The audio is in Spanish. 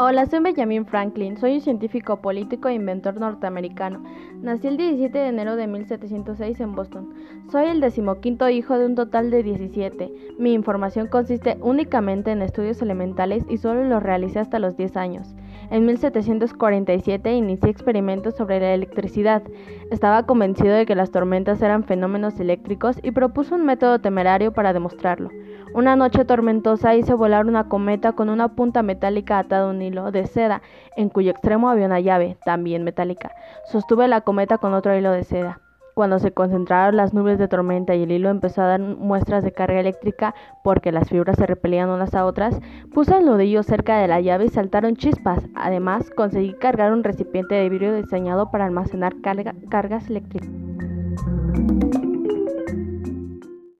Hola, soy Benjamin Franklin, soy un científico político e inventor norteamericano. Nací el 17 de enero de 1706 en Boston. Soy el decimoquinto hijo de un total de 17. Mi información consiste únicamente en estudios elementales y solo los realicé hasta los 10 años. En 1747 inicié experimentos sobre la electricidad. Estaba convencido de que las tormentas eran fenómenos eléctricos y propuso un método temerario para demostrarlo. Una noche tormentosa hice volar una cometa con una punta metálica atada a un hilo de seda, en cuyo extremo había una llave, también metálica. Sostuve la cometa con otro hilo de seda. Cuando se concentraron las nubes de tormenta y el hilo empezó a dar muestras de carga eléctrica porque las fibras se repelían unas a otras, puse el nudillo cerca de la llave y saltaron chispas. Además, conseguí cargar un recipiente de vidrio diseñado para almacenar cargas eléctricas.